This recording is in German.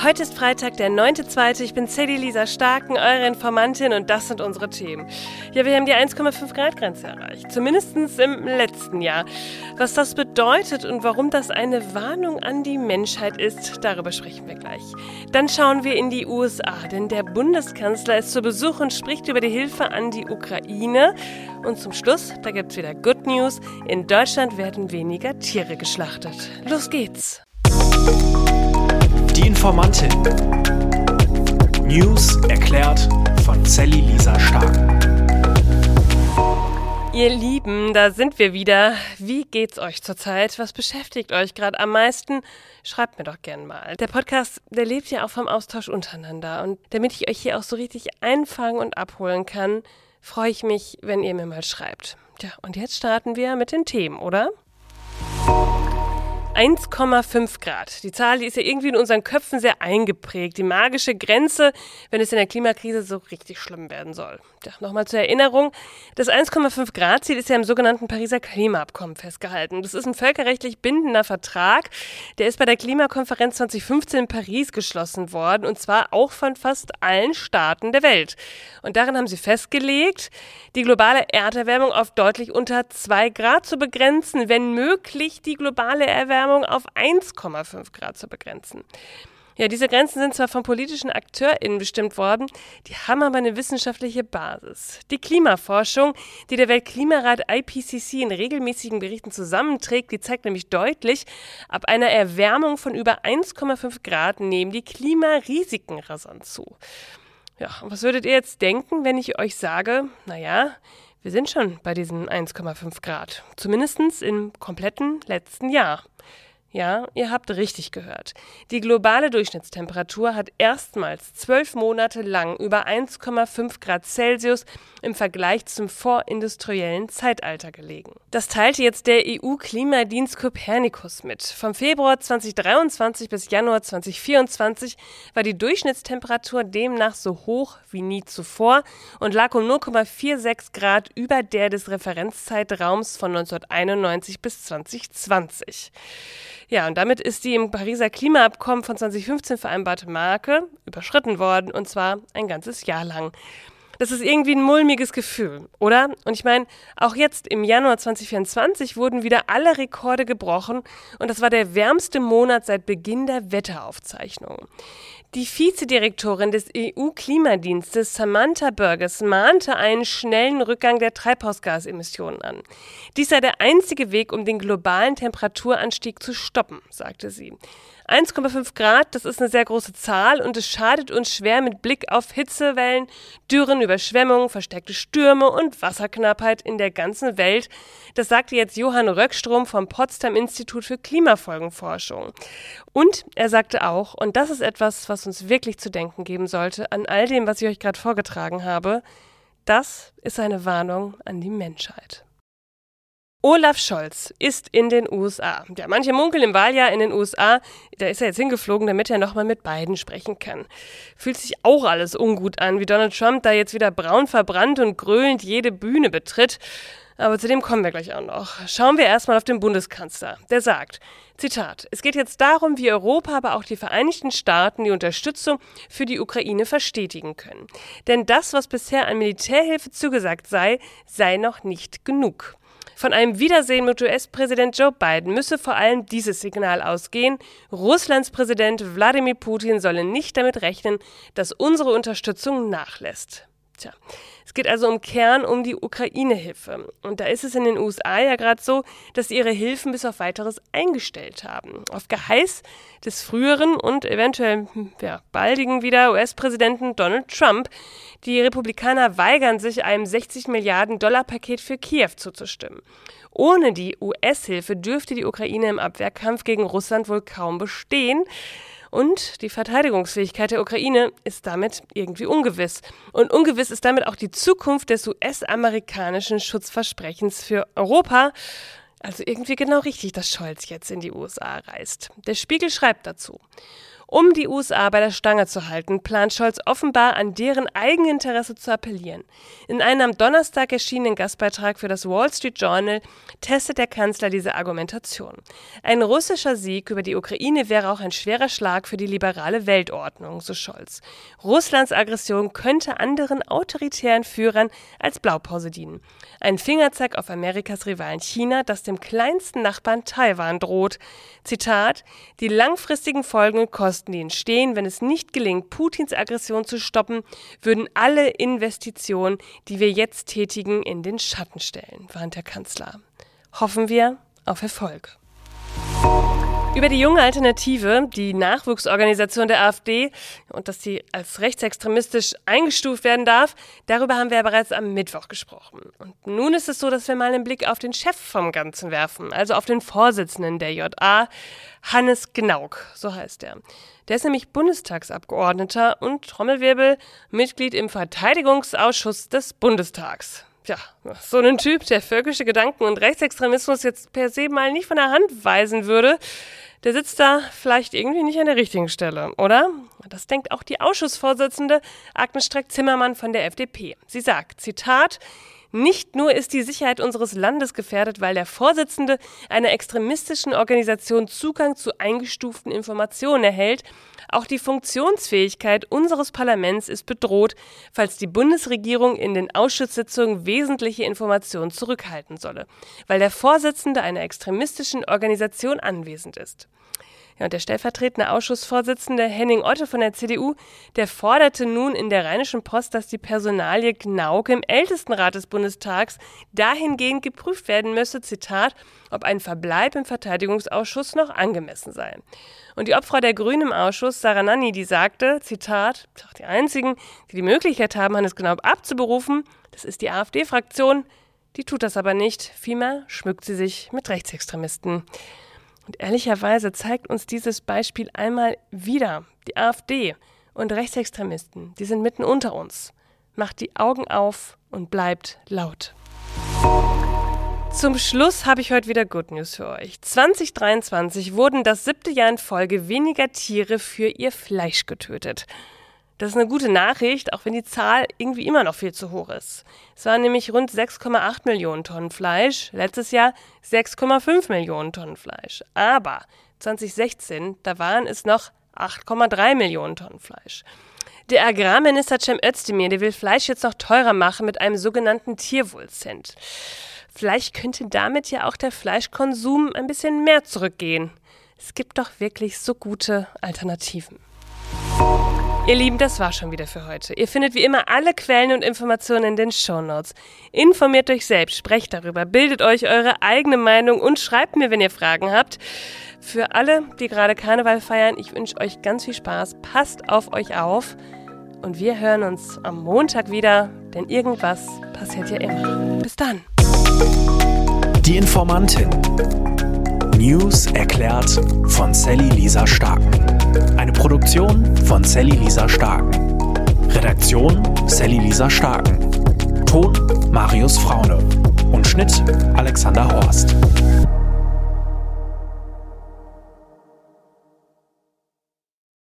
Heute ist Freitag, der 9.2. Ich bin Sadie Lisa Starken, eure Informantin und das sind unsere Themen. Ja, wir haben die 1,5 Grad Grenze erreicht, zumindest im letzten Jahr. Was das bedeutet und warum das eine Warnung an die Menschheit ist, darüber sprechen wir gleich. Dann schauen wir in die USA, denn der Bundeskanzler ist zu Besuch und spricht über die Hilfe an die Ukraine. Und zum Schluss, da gibt es wieder Good News, in Deutschland werden weniger Tiere geschlachtet. Los geht's! Informantin. News erklärt von Sally Lisa Stark. Ihr Lieben, da sind wir wieder. Wie geht's euch zurzeit? Was beschäftigt euch gerade am meisten? Schreibt mir doch gern mal. Der Podcast, der lebt ja auch vom Austausch untereinander. Und damit ich euch hier auch so richtig einfangen und abholen kann, freue ich mich, wenn ihr mir mal schreibt. Tja, und jetzt starten wir mit den Themen, oder? 1,5 Grad. Die Zahl, die ist ja irgendwie in unseren Köpfen sehr eingeprägt. Die magische Grenze, wenn es in der Klimakrise so richtig schlimm werden soll. Ja, nochmal zur Erinnerung. Das 1,5 Grad Ziel ist ja im sogenannten Pariser Klimaabkommen festgehalten. Das ist ein völkerrechtlich bindender Vertrag. Der ist bei der Klimakonferenz 2015 in Paris geschlossen worden und zwar auch von fast allen Staaten der Welt. Und darin haben sie festgelegt, die globale Erderwärmung auf deutlich unter 2 Grad zu begrenzen, wenn möglich die globale Erwärmung auf 1,5 Grad zu begrenzen. Ja, diese Grenzen sind zwar von politischen AkteurInnen bestimmt worden, die haben aber eine wissenschaftliche Basis. Die Klimaforschung, die der Weltklimarat IPCC in regelmäßigen Berichten zusammenträgt, die zeigt nämlich deutlich, ab einer Erwärmung von über 1,5 Grad nehmen die Klimarisiken rasant zu. Ja, und was würdet ihr jetzt denken, wenn ich euch sage, naja, wir sind schon bei diesen 1,5 Grad, zumindest im kompletten letzten Jahr. Ja, ihr habt richtig gehört. Die globale Durchschnittstemperatur hat erstmals zwölf Monate lang über 1,5 Grad Celsius im Vergleich zum vorindustriellen Zeitalter gelegen. Das teilte jetzt der EU-Klimadienst Copernicus mit. Vom Februar 2023 bis Januar 2024 war die Durchschnittstemperatur demnach so hoch wie nie zuvor und lag um 0,46 Grad über der des Referenzzeitraums von 1991 bis 2020. Ja, und damit ist die im Pariser Klimaabkommen von 2015 vereinbarte Marke überschritten worden, und zwar ein ganzes Jahr lang. Das ist irgendwie ein mulmiges Gefühl, oder? Und ich meine, auch jetzt im Januar 2024 wurden wieder alle Rekorde gebrochen und das war der wärmste Monat seit Beginn der Wetteraufzeichnungen. Die Vizedirektorin des EU-Klimadienstes Samantha Burgess mahnte einen schnellen Rückgang der Treibhausgasemissionen an. Dies sei der einzige Weg, um den globalen Temperaturanstieg zu stoppen, sagte sie. 1,5 Grad, das ist eine sehr große Zahl und es schadet uns schwer mit Blick auf Hitzewellen, Dürren, Überschwemmungen, verstärkte Stürme und Wasserknappheit in der ganzen Welt. Das sagte jetzt Johann Röckstrom vom Potsdam Institut für Klimafolgenforschung. Und er sagte auch, und das ist etwas, was uns wirklich zu denken geben sollte, an all dem, was ich euch gerade vorgetragen habe, das ist eine Warnung an die Menschheit. Olaf Scholz ist in den USA. Ja, manche munkeln im Wahljahr in den USA. Da ist er jetzt hingeflogen, damit er nochmal mit beiden sprechen kann. Fühlt sich auch alles ungut an, wie Donald Trump da jetzt wieder braun verbrannt und gröhlend jede Bühne betritt. Aber zu dem kommen wir gleich auch noch. Schauen wir erstmal auf den Bundeskanzler. Der sagt, Zitat, es geht jetzt darum, wie Europa, aber auch die Vereinigten Staaten die Unterstützung für die Ukraine verstetigen können. Denn das, was bisher an Militärhilfe zugesagt sei, sei noch nicht genug. Von einem Wiedersehen mit US-Präsident Joe Biden müsse vor allem dieses Signal ausgehen. Russlands Präsident Wladimir Putin solle nicht damit rechnen, dass unsere Unterstützung nachlässt. Tja, es geht also im Kern um die Ukraine-Hilfe. Und da ist es in den USA ja gerade so, dass sie ihre Hilfen bis auf weiteres eingestellt haben. Auf Geheiß des früheren und eventuell ja, baldigen wieder US-Präsidenten Donald Trump. Die Republikaner weigern sich, einem 60 Milliarden Dollar Paket für Kiew zuzustimmen. Ohne die US-Hilfe dürfte die Ukraine im Abwehrkampf gegen Russland wohl kaum bestehen. Und die Verteidigungsfähigkeit der Ukraine ist damit irgendwie ungewiss. Und ungewiss ist damit auch die Zukunft des US-amerikanischen Schutzversprechens für Europa. Also irgendwie genau richtig, dass Scholz jetzt in die USA reist. Der Spiegel schreibt dazu. Um die USA bei der Stange zu halten, plant Scholz offenbar an deren Eigeninteresse zu appellieren. In einem am Donnerstag erschienenen Gastbeitrag für das Wall Street Journal testet der Kanzler diese Argumentation. Ein russischer Sieg über die Ukraine wäre auch ein schwerer Schlag für die liberale Weltordnung, so Scholz. Russlands Aggression könnte anderen autoritären Führern als Blaupause dienen. Ein Fingerzeig auf Amerikas Rivalen China, das dem kleinsten Nachbarn Taiwan droht. Zitat: Die langfristigen Folgen kosten Kosten, die entstehen, wenn es nicht gelingt, Putins Aggression zu stoppen, würden alle Investitionen, die wir jetzt tätigen, in den Schatten stellen, warnt der Kanzler. Hoffen wir auf Erfolg. Über die junge Alternative, die Nachwuchsorganisation der AfD und dass sie als rechtsextremistisch eingestuft werden darf, darüber haben wir ja bereits am Mittwoch gesprochen. Und nun ist es so, dass wir mal einen Blick auf den Chef vom Ganzen werfen, also auf den Vorsitzenden der JA, Hannes Gnauk, so heißt er. Der ist nämlich Bundestagsabgeordneter und Trommelwirbel Mitglied im Verteidigungsausschuss des Bundestags ja, so einen Typ, der völkische Gedanken und Rechtsextremismus jetzt per se mal nicht von der Hand weisen würde, der sitzt da vielleicht irgendwie nicht an der richtigen Stelle, oder? Das denkt auch die Ausschussvorsitzende Agnes Streck-Zimmermann von der FDP. Sie sagt, Zitat, nicht nur ist die Sicherheit unseres Landes gefährdet, weil der Vorsitzende einer extremistischen Organisation Zugang zu eingestuften Informationen erhält, auch die Funktionsfähigkeit unseres Parlaments ist bedroht, falls die Bundesregierung in den Ausschusssitzungen wesentliche Informationen zurückhalten solle, weil der Vorsitzende einer extremistischen Organisation anwesend ist. Ja, und der stellvertretende Ausschussvorsitzende Henning Otte von der CDU, der forderte nun in der Rheinischen Post, dass die Personalie Gnauke im Ältestenrat des Bundestags dahingehend geprüft werden müsse, Zitat, ob ein Verbleib im Verteidigungsausschuss noch angemessen sei. Und die Obfrau der Grünen im Ausschuss, Sarah Nanni, die sagte, Zitat, die einzigen, die die Möglichkeit haben, Hannes Knaub abzuberufen, das ist die AfD-Fraktion. Die tut das aber nicht. Vielmehr schmückt sie sich mit Rechtsextremisten. Und ehrlicherweise zeigt uns dieses Beispiel einmal wieder, die AfD und Rechtsextremisten, die sind mitten unter uns. Macht die Augen auf und bleibt laut. Zum Schluss habe ich heute wieder Good News für euch. 2023 wurden das siebte Jahr in Folge weniger Tiere für ihr Fleisch getötet. Das ist eine gute Nachricht, auch wenn die Zahl irgendwie immer noch viel zu hoch ist. Es waren nämlich rund 6,8 Millionen Tonnen Fleisch, letztes Jahr 6,5 Millionen Tonnen Fleisch. Aber 2016, da waren es noch 8,3 Millionen Tonnen Fleisch. Der Agrarminister Cem Özdemir, der will Fleisch jetzt noch teurer machen mit einem sogenannten Tierwohlcent. Vielleicht könnte damit ja auch der Fleischkonsum ein bisschen mehr zurückgehen. Es gibt doch wirklich so gute Alternativen. Ihr Lieben, das war schon wieder für heute. Ihr findet wie immer alle Quellen und Informationen in den Shownotes. Informiert euch selbst, sprecht darüber, bildet euch eure eigene Meinung und schreibt mir, wenn ihr Fragen habt. Für alle, die gerade Karneval feiern, ich wünsche euch ganz viel Spaß. Passt auf euch auf. Und wir hören uns am Montag wieder, denn irgendwas passiert ja immer. Bis dann. Die Informantin. News erklärt von Sally Lisa Stark. Produktion von Sally Lisa Starken. Redaktion Sally Lisa Starken. Ton Marius Fraune. Und Schnitt Alexander Horst.